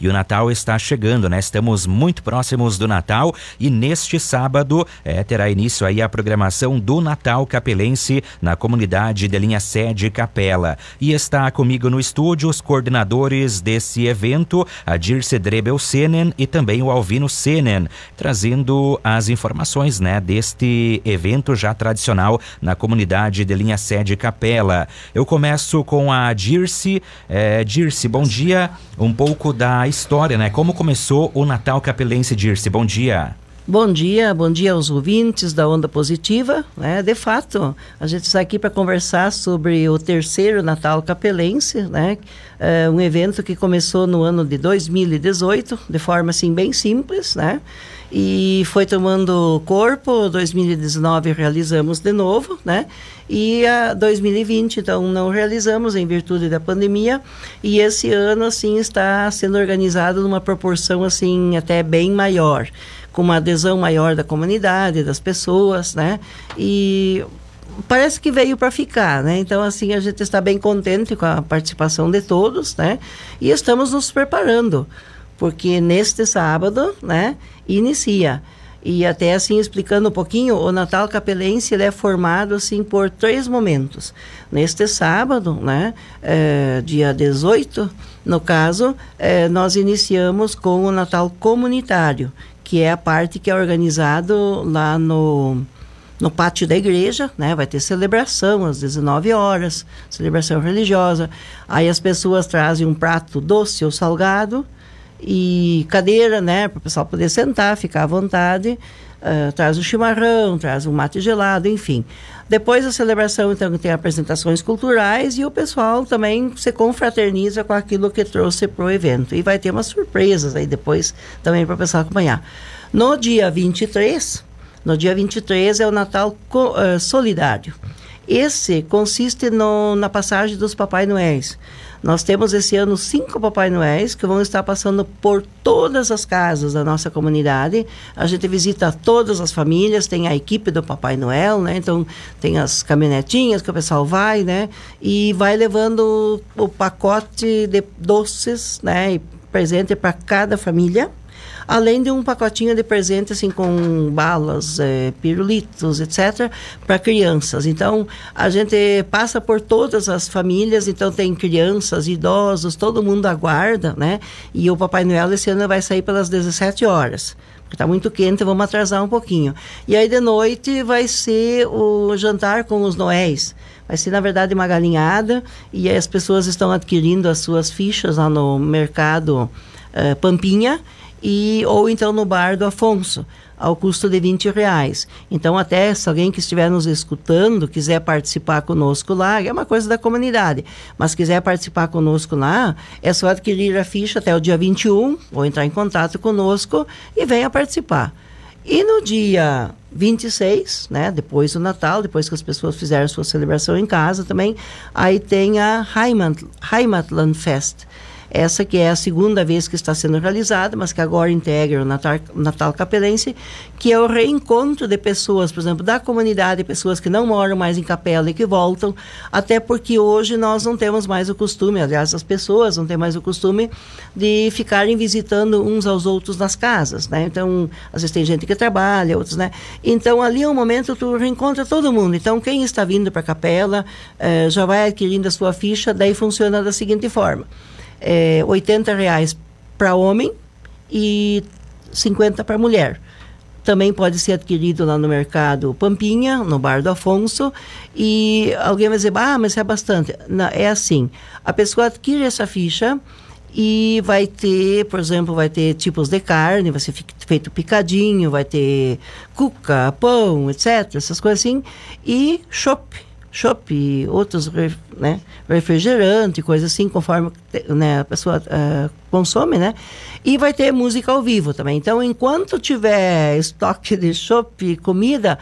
e o Natal está chegando, né? Estamos muito próximos do Natal e neste sábado é, terá início aí a programação do Natal Capelense na comunidade de linha sede Capela. E está comigo no estúdio os coordenadores desse evento, a Dirce Drebel Senen e também o Alvino Senen, trazendo as informações, né, deste evento já tradicional na comunidade de linha sede Capela. Eu começo com a Dirce. É, Dirce, bom dia. Um pouco da história, né? Como começou o Natal Capelense, Dirce? Bom dia. Bom dia, bom dia aos ouvintes da Onda Positiva. Né? De fato, a gente está aqui para conversar sobre o terceiro Natal Capelense, né? É um evento que começou no ano de 2018, de forma assim bem simples, né? E foi tomando corpo, 2019 realizamos de novo, né? E a 2020, então, não realizamos em virtude da pandemia. E esse ano, assim, está sendo organizado numa proporção, assim, até bem maior com uma adesão maior da comunidade, das pessoas, né? E parece que veio para ficar, né? Então, assim, a gente está bem contente com a participação de todos, né? E estamos nos preparando, porque neste sábado, né, inicia. E até assim, explicando um pouquinho, o Natal Capelense ele é formado assim por três momentos. Neste sábado, né, é, dia 18, no caso, é, nós iniciamos com o Natal Comunitário, que é a parte que é organizado lá no, no pátio da igreja, né? Vai ter celebração às 19 horas, celebração religiosa. Aí as pessoas trazem um prato doce ou salgado e cadeira, né? Para o pessoal poder sentar, ficar à vontade. Uh, traz o chimarrão, traz um mate gelado, enfim. Depois da celebração, então, tem apresentações culturais e o pessoal também se confraterniza com aquilo que trouxe para o evento. E vai ter umas surpresas aí depois também para o pessoal acompanhar. No dia 23, no dia 23 é o Natal uh, Solidário. Esse consiste no, na passagem dos Papai Noéis. Nós temos esse ano cinco Papai Noéis que vão estar passando por todas as casas da nossa comunidade. A gente visita todas as famílias, tem a equipe do Papai Noel, né? Então tem as caminhonetinhas que o pessoal vai, né? E vai levando o pacote de doces, né? E presente para cada família além de um pacotinho de presente assim com balas, é, pirulitos, etc, para crianças. Então a gente passa por todas as famílias, então tem crianças, idosos, todo mundo aguarda, né? E o Papai Noel esse ano vai sair pelas 17 horas está muito quente, vamos atrasar um pouquinho. E aí de noite vai ser o jantar com os noéis. Vai ser, na verdade, uma galinhada e as pessoas estão adquirindo as suas fichas lá no mercado uh, Pampinha e ou então no bar do Afonso ao custo de 20 reais. Então, até se alguém que estiver nos escutando quiser participar conosco lá, é uma coisa da comunidade, mas quiser participar conosco lá, é só adquirir a ficha até o dia 21, ou entrar em contato conosco e venha participar. E no dia 26, né, depois do Natal, depois que as pessoas fizeram sua celebração em casa também, aí tem a Heimat, Heimatland Fest essa que é a segunda vez que está sendo realizada, mas que agora integra o Natal, Natal Capelense, que é o reencontro de pessoas, por exemplo, da comunidade, pessoas que não moram mais em Capela e que voltam, até porque hoje nós não temos mais o costume, aliás, as pessoas não têm mais o costume de ficarem visitando uns aos outros nas casas, né? Então, às vezes tem gente que trabalha, outros, né? Então, ali é um momento tu reencontra todo mundo. Então, quem está vindo para Capela eh, já vai adquirindo a sua ficha, daí funciona da seguinte forma é, 80 reais para homem e 50 para mulher. Também pode ser adquirido lá no mercado Pampinha, no Bar do Afonso. E alguém vai dizer, ah, mas é bastante. Não, é assim, a pessoa adquire essa ficha e vai ter, por exemplo, vai ter tipos de carne, vai ser feito picadinho, vai ter cuca, pão, etc., essas coisas assim, e chopp chopp, outros né, refrigerante, coisa assim, conforme né, a pessoa uh, consome, né? E vai ter música ao vivo também. Então, enquanto tiver estoque de chopp, comida,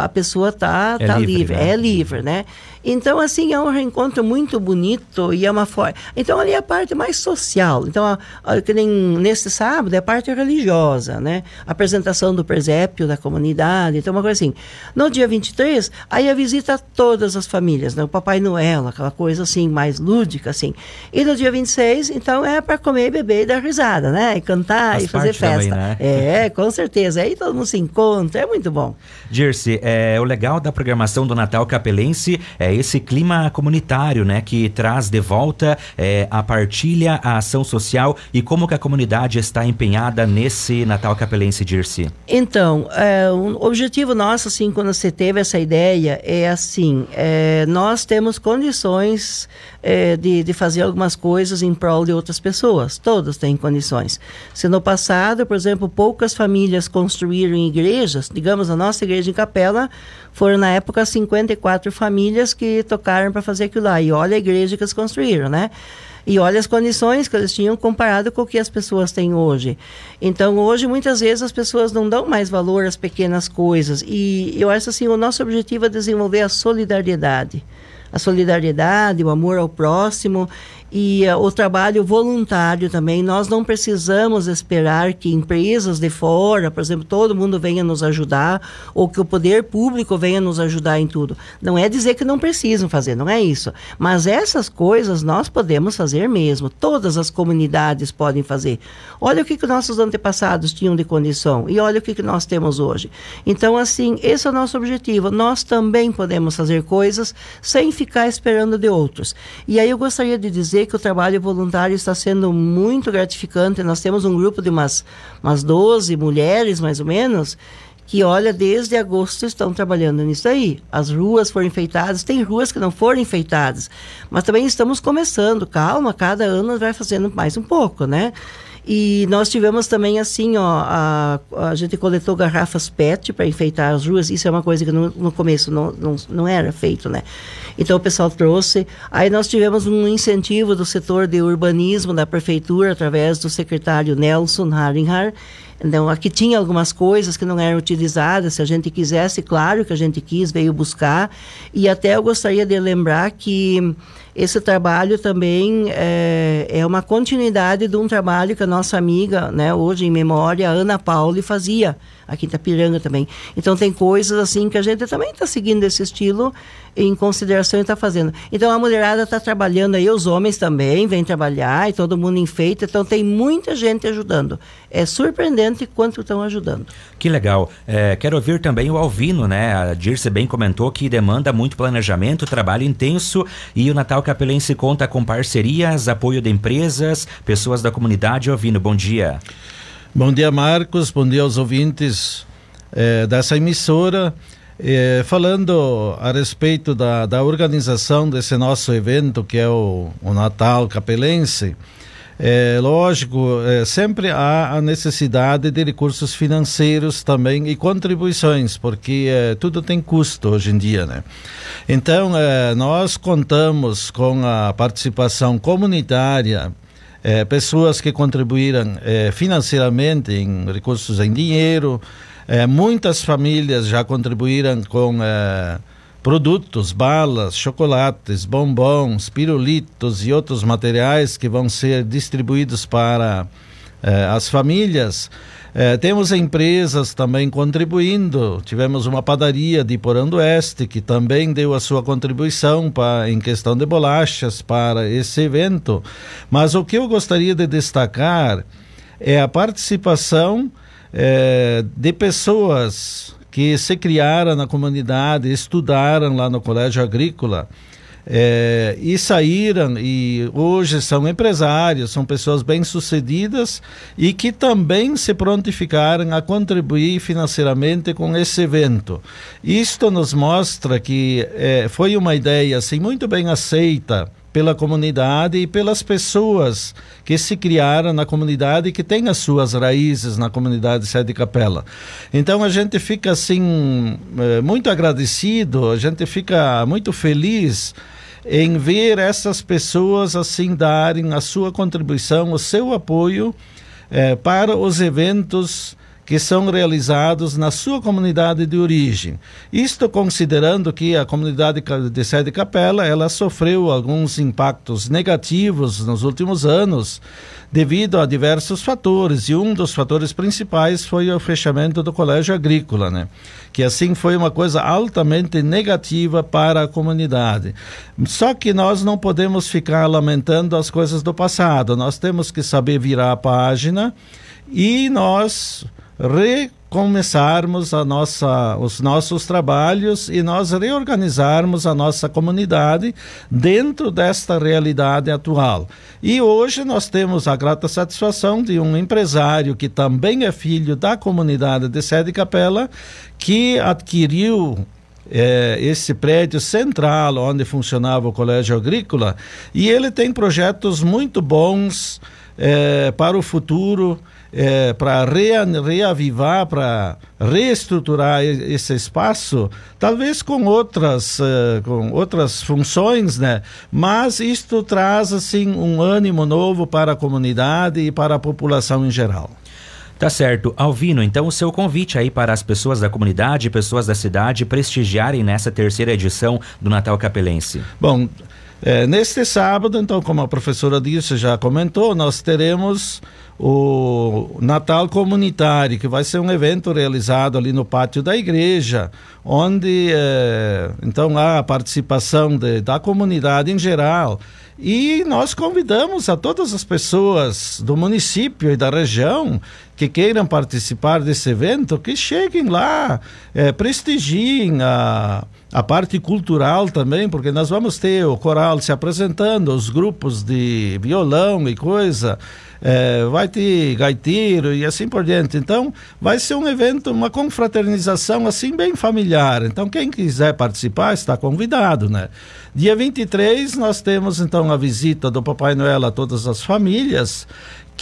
a pessoa tá, é tá livre, livre né? é livre, né? Então, assim, é um reencontro muito bonito e é uma forma. Então, ali é a parte mais social. Então, a, a, que nem nesse sábado é a parte religiosa, né? Apresentação do presépio da comunidade, então, uma coisa assim. No dia 23, aí a visita a todas as famílias, né? O Papai Noel, aquela coisa assim, mais lúdica, assim. E no dia 26, então, é para comer, beber e dar risada, né? E cantar Faz e fazer festa. Também, né? É, com certeza. Aí todo mundo se encontra, é muito bom. Dirce, é, o legal da programação do Natal Capelense é esse clima comunitário, né? Que traz de volta é, a partilha, a ação social e como que a comunidade está empenhada nesse Natal Capelense, Dirce. Então, é, o objetivo nosso, assim, quando você teve essa ideia, é assim, é, nós temos condições é, de, de fazer algumas coisas em prol de outras pessoas. Todos têm condições. Se no passado, por exemplo, poucas famílias construíram igrejas, digamos, a nossa igreja em Capela, foram na época 54 famílias que tocaram para fazer aquilo lá. E olha a igreja que eles construíram, né? E olha as condições que eles tinham comparado com o que as pessoas têm hoje. Então, hoje, muitas vezes, as pessoas não dão mais valor às pequenas coisas. E eu acho assim, o nosso objetivo é desenvolver a solidariedade a solidariedade, o amor ao próximo e uh, o trabalho voluntário também. Nós não precisamos esperar que empresas de fora, por exemplo, todo mundo venha nos ajudar ou que o poder público venha nos ajudar em tudo. Não é dizer que não precisam fazer, não é isso. Mas essas coisas nós podemos fazer mesmo. Todas as comunidades podem fazer. Olha o que, que nossos antepassados tinham de condição e olha o que, que nós temos hoje. Então, assim, esse é o nosso objetivo. Nós também podemos fazer coisas sem ficar esperando de outros. E aí eu gostaria de dizer dizer que o trabalho voluntário está sendo muito gratificante. Nós temos um grupo de umas, umas 12 mulheres, mais ou menos, que, olha, desde agosto estão trabalhando nisso aí. As ruas foram enfeitadas, tem ruas que não foram enfeitadas, mas também estamos começando. Calma, cada ano vai fazendo mais um pouco, né? E nós tivemos também assim, ó, a, a gente coletou garrafas PET para enfeitar as ruas. Isso é uma coisa que no, no começo não, não, não era feito, né? Então o pessoal trouxe. Aí nós tivemos um incentivo do setor de urbanismo da prefeitura através do secretário Nelson Haringhar. Então, aqui tinha algumas coisas que não eram utilizadas. Se a gente quisesse, claro que a gente quis, veio buscar. E até eu gostaria de lembrar que esse trabalho também é, é, uma continuidade de um trabalho que a nossa amiga, né, hoje em memória, Ana Pauli, fazia aqui em Itapiranga também. Então tem coisas assim que a gente também está seguindo esse estilo em consideração e está fazendo. Então a mulherada está trabalhando aí, os homens também vêm trabalhar e todo mundo enfeita, então tem muita gente ajudando. É surpreendente quanto estão ajudando. Que legal. É, quero ouvir também o Alvino, né? A Dirce bem comentou que demanda muito planejamento, trabalho intenso e o Natal Capelense conta com parcerias, apoio de empresas, pessoas da comunidade. Alvino, bom dia. Bom dia, Marcos. Bom dia aos ouvintes eh, dessa emissora. Eh, falando a respeito da, da organização desse nosso evento, que é o, o Natal Capelense, é lógico, é, sempre há a necessidade de recursos financeiros também e contribuições, porque é, tudo tem custo hoje em dia, né? Então, é, nós contamos com a participação comunitária é, pessoas que contribuíram é, financeiramente em recursos em dinheiro, é, muitas famílias já contribuíram com é, produtos, balas, chocolates, bombons, pirulitos e outros materiais que vão ser distribuídos para é, as famílias. É, temos empresas também contribuindo. Tivemos uma padaria de Porão do Oeste que também deu a sua contribuição para, em questão de bolachas para esse evento. Mas o que eu gostaria de destacar é a participação é, de pessoas que se criaram na comunidade, estudaram lá no Colégio Agrícola é, e saíram e hoje são empresários, são pessoas bem-sucedidas e que também se prontificaram a contribuir financeiramente com esse evento. Isto nos mostra que é, foi uma ideia assim, muito bem aceita pela comunidade e pelas pessoas que se criaram na comunidade e que têm as suas raízes na comunidade Sede Capela. Então a gente fica assim é, muito agradecido, a gente fica muito feliz em ver essas pessoas assim darem a sua contribuição, o seu apoio eh, para os eventos que são realizados na sua comunidade de origem. Isto considerando que a comunidade de Sede Capela ela sofreu alguns impactos negativos nos últimos anos devido a diversos fatores e um dos fatores principais foi o fechamento do colégio agrícola, né? Que assim foi uma coisa altamente negativa para a comunidade. Só que nós não podemos ficar lamentando as coisas do passado. Nós temos que saber virar a página e nós recomeçarmos a nossa, os nossos trabalhos e nós reorganizarmos a nossa comunidade dentro desta realidade atual. E hoje nós temos a grata satisfação de um empresário que também é filho da comunidade de Sede Capela, que adquiriu é, esse prédio central onde funcionava o colégio agrícola e ele tem projetos muito bons é, para o futuro é, para rea, reavivar, para reestruturar esse espaço, talvez com outras, uh, com outras funções, né? Mas isto traz assim um ânimo novo para a comunidade e para a população em geral. Tá certo. Alvino, então o seu convite aí para as pessoas da comunidade, pessoas da cidade prestigiarem nessa terceira edição do Natal Capelense. Bom, é, neste sábado, então, como a professora disse, já comentou, nós teremos o Natal Comunitário, que vai ser um evento realizado ali no pátio da igreja, onde é, então há a participação de, da comunidade em geral. E nós convidamos a todas as pessoas do município e da região que queiram participar desse evento que cheguem lá, é, prestigiem a a parte cultural também, porque nós vamos ter o coral se apresentando, os grupos de violão e coisa, é, vai ter gaiteiro e assim por diante. Então, vai ser um evento, uma confraternização assim bem familiar. Então, quem quiser participar está convidado, né? Dia 23 nós temos então a visita do Papai Noel a todas as famílias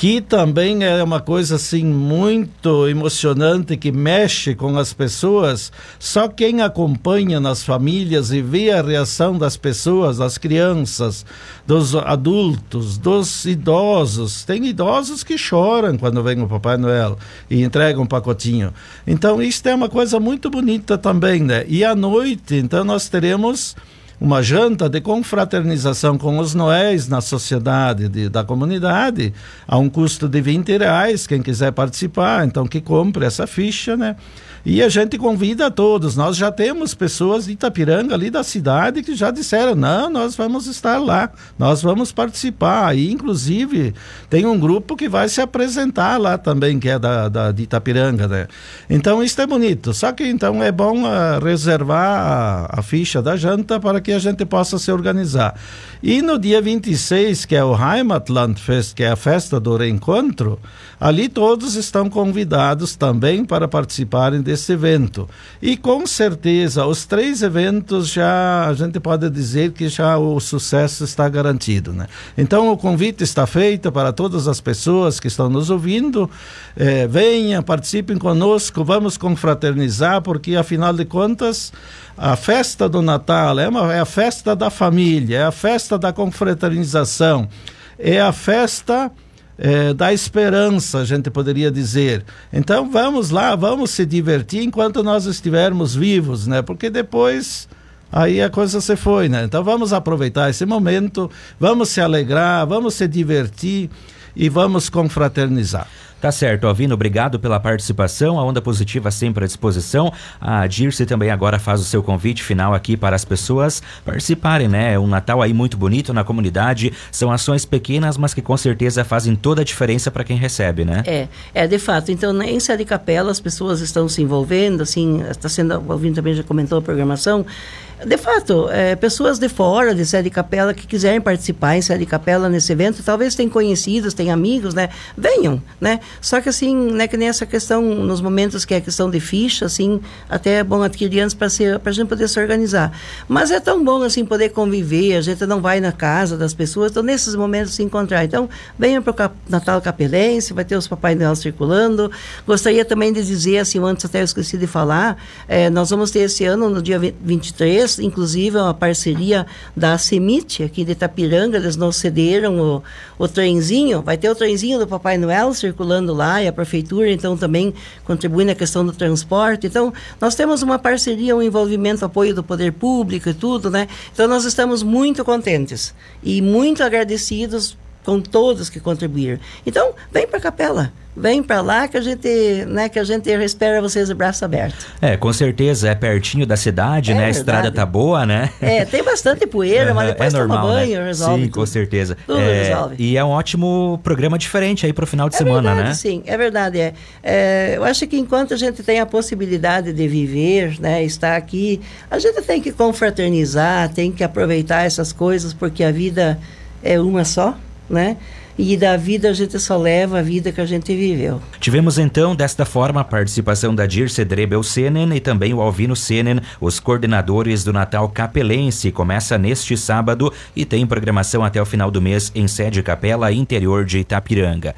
que também é uma coisa assim muito emocionante que mexe com as pessoas. Só quem acompanha nas famílias e vê a reação das pessoas, das crianças, dos adultos, dos idosos. Tem idosos que choram quando vem o Papai Noel e entregam um pacotinho. Então, isso é uma coisa muito bonita também, né? E à noite, então nós teremos uma janta de confraternização com os noéis na sociedade de, da comunidade a um custo de 20 reais. Quem quiser participar, então que compre essa ficha, né? E a gente convida a todos. Nós já temos pessoas de Itapiranga, ali da cidade, que já disseram: não, nós vamos estar lá, nós vamos participar. E, inclusive, tem um grupo que vai se apresentar lá também, que é da, da de Itapiranga, né? Então, isso é bonito. Só que, então, é bom uh, reservar a, a ficha da janta para que a gente possa se organizar. E no dia 26, que é o Heimatlandfest, que é a festa do reencontro, ali todos estão convidados também para participarem desse evento. E com certeza, os três eventos já a gente pode dizer que já o sucesso está garantido, né? Então o convite está feito para todas as pessoas que estão nos ouvindo, eh, venham, participem conosco, vamos confraternizar, porque afinal de contas a festa do Natal é, uma, é a festa da família, é a festa da confraternização, é a festa é, da esperança, a gente poderia dizer. Então vamos lá, vamos se divertir enquanto nós estivermos vivos, né? Porque depois aí a coisa se foi, né? Então vamos aproveitar esse momento, vamos se alegrar, vamos se divertir e vamos confraternizar. Tá certo, Alvino, obrigado pela participação. A Onda Positiva sempre à disposição. A Dirce também agora faz o seu convite final aqui para as pessoas participarem, né? Um Natal aí muito bonito na comunidade. São ações pequenas, mas que com certeza fazem toda a diferença para quem recebe, né? É, é de fato. Então, em Sede Capela, as pessoas estão se envolvendo, assim, está sendo, o Alvino também já comentou a programação. De fato, é, pessoas de fora de Sede Capela que quiserem participar em Sede Capela nesse evento, talvez tenham conhecidos, tenham amigos, né? Venham, né? Só que assim, né, que nem essa questão, nos momentos que é questão de ficha, assim, até é bom adquirir antes para a gente poder se organizar. Mas é tão bom, assim, poder conviver, a gente não vai na casa das pessoas, então nesses momentos se encontrar. Então, venham para o Natal Capelense, vai ter os Papai Noel circulando. Gostaria também de dizer, assim, antes até eu esqueci de falar, é, nós vamos ter esse ano, no dia 23, inclusive, uma parceria da Semite, aqui de Itapiranga, eles nos cederam o, o trenzinho, vai ter o trenzinho do Papai Noel circulando lá e a prefeitura então também contribui na questão do transporte. Então, nós temos uma parceria, um envolvimento, apoio do poder público e tudo, né? Então, nós estamos muito contentes e muito agradecidos com todos que contribuíram. Então, vem para a capela vem para lá que a gente, né, que a gente espera vocês de braço aberto. É, com certeza, é pertinho da cidade, é né? Verdade. A estrada tá boa, né? É, tem bastante poeira, mas depois é normal, toma banho, né? resolve. Sim, tudo. com certeza. Tudo é, resolve. E é um ótimo programa diferente aí para o final de é semana, verdade, né? Sim, é verdade. É. é. eu acho que enquanto a gente tem a possibilidade de viver, né, estar aqui, a gente tem que confraternizar, tem que aproveitar essas coisas, porque a vida é uma só, né? e da vida a gente só leva a vida que a gente viveu. Tivemos então desta forma a participação da Dirce Drebel Senen e também o Alvino Senen, os coordenadores do Natal Capelense. Começa neste sábado e tem programação até o final do mês em sede capela interior de Itapiranga.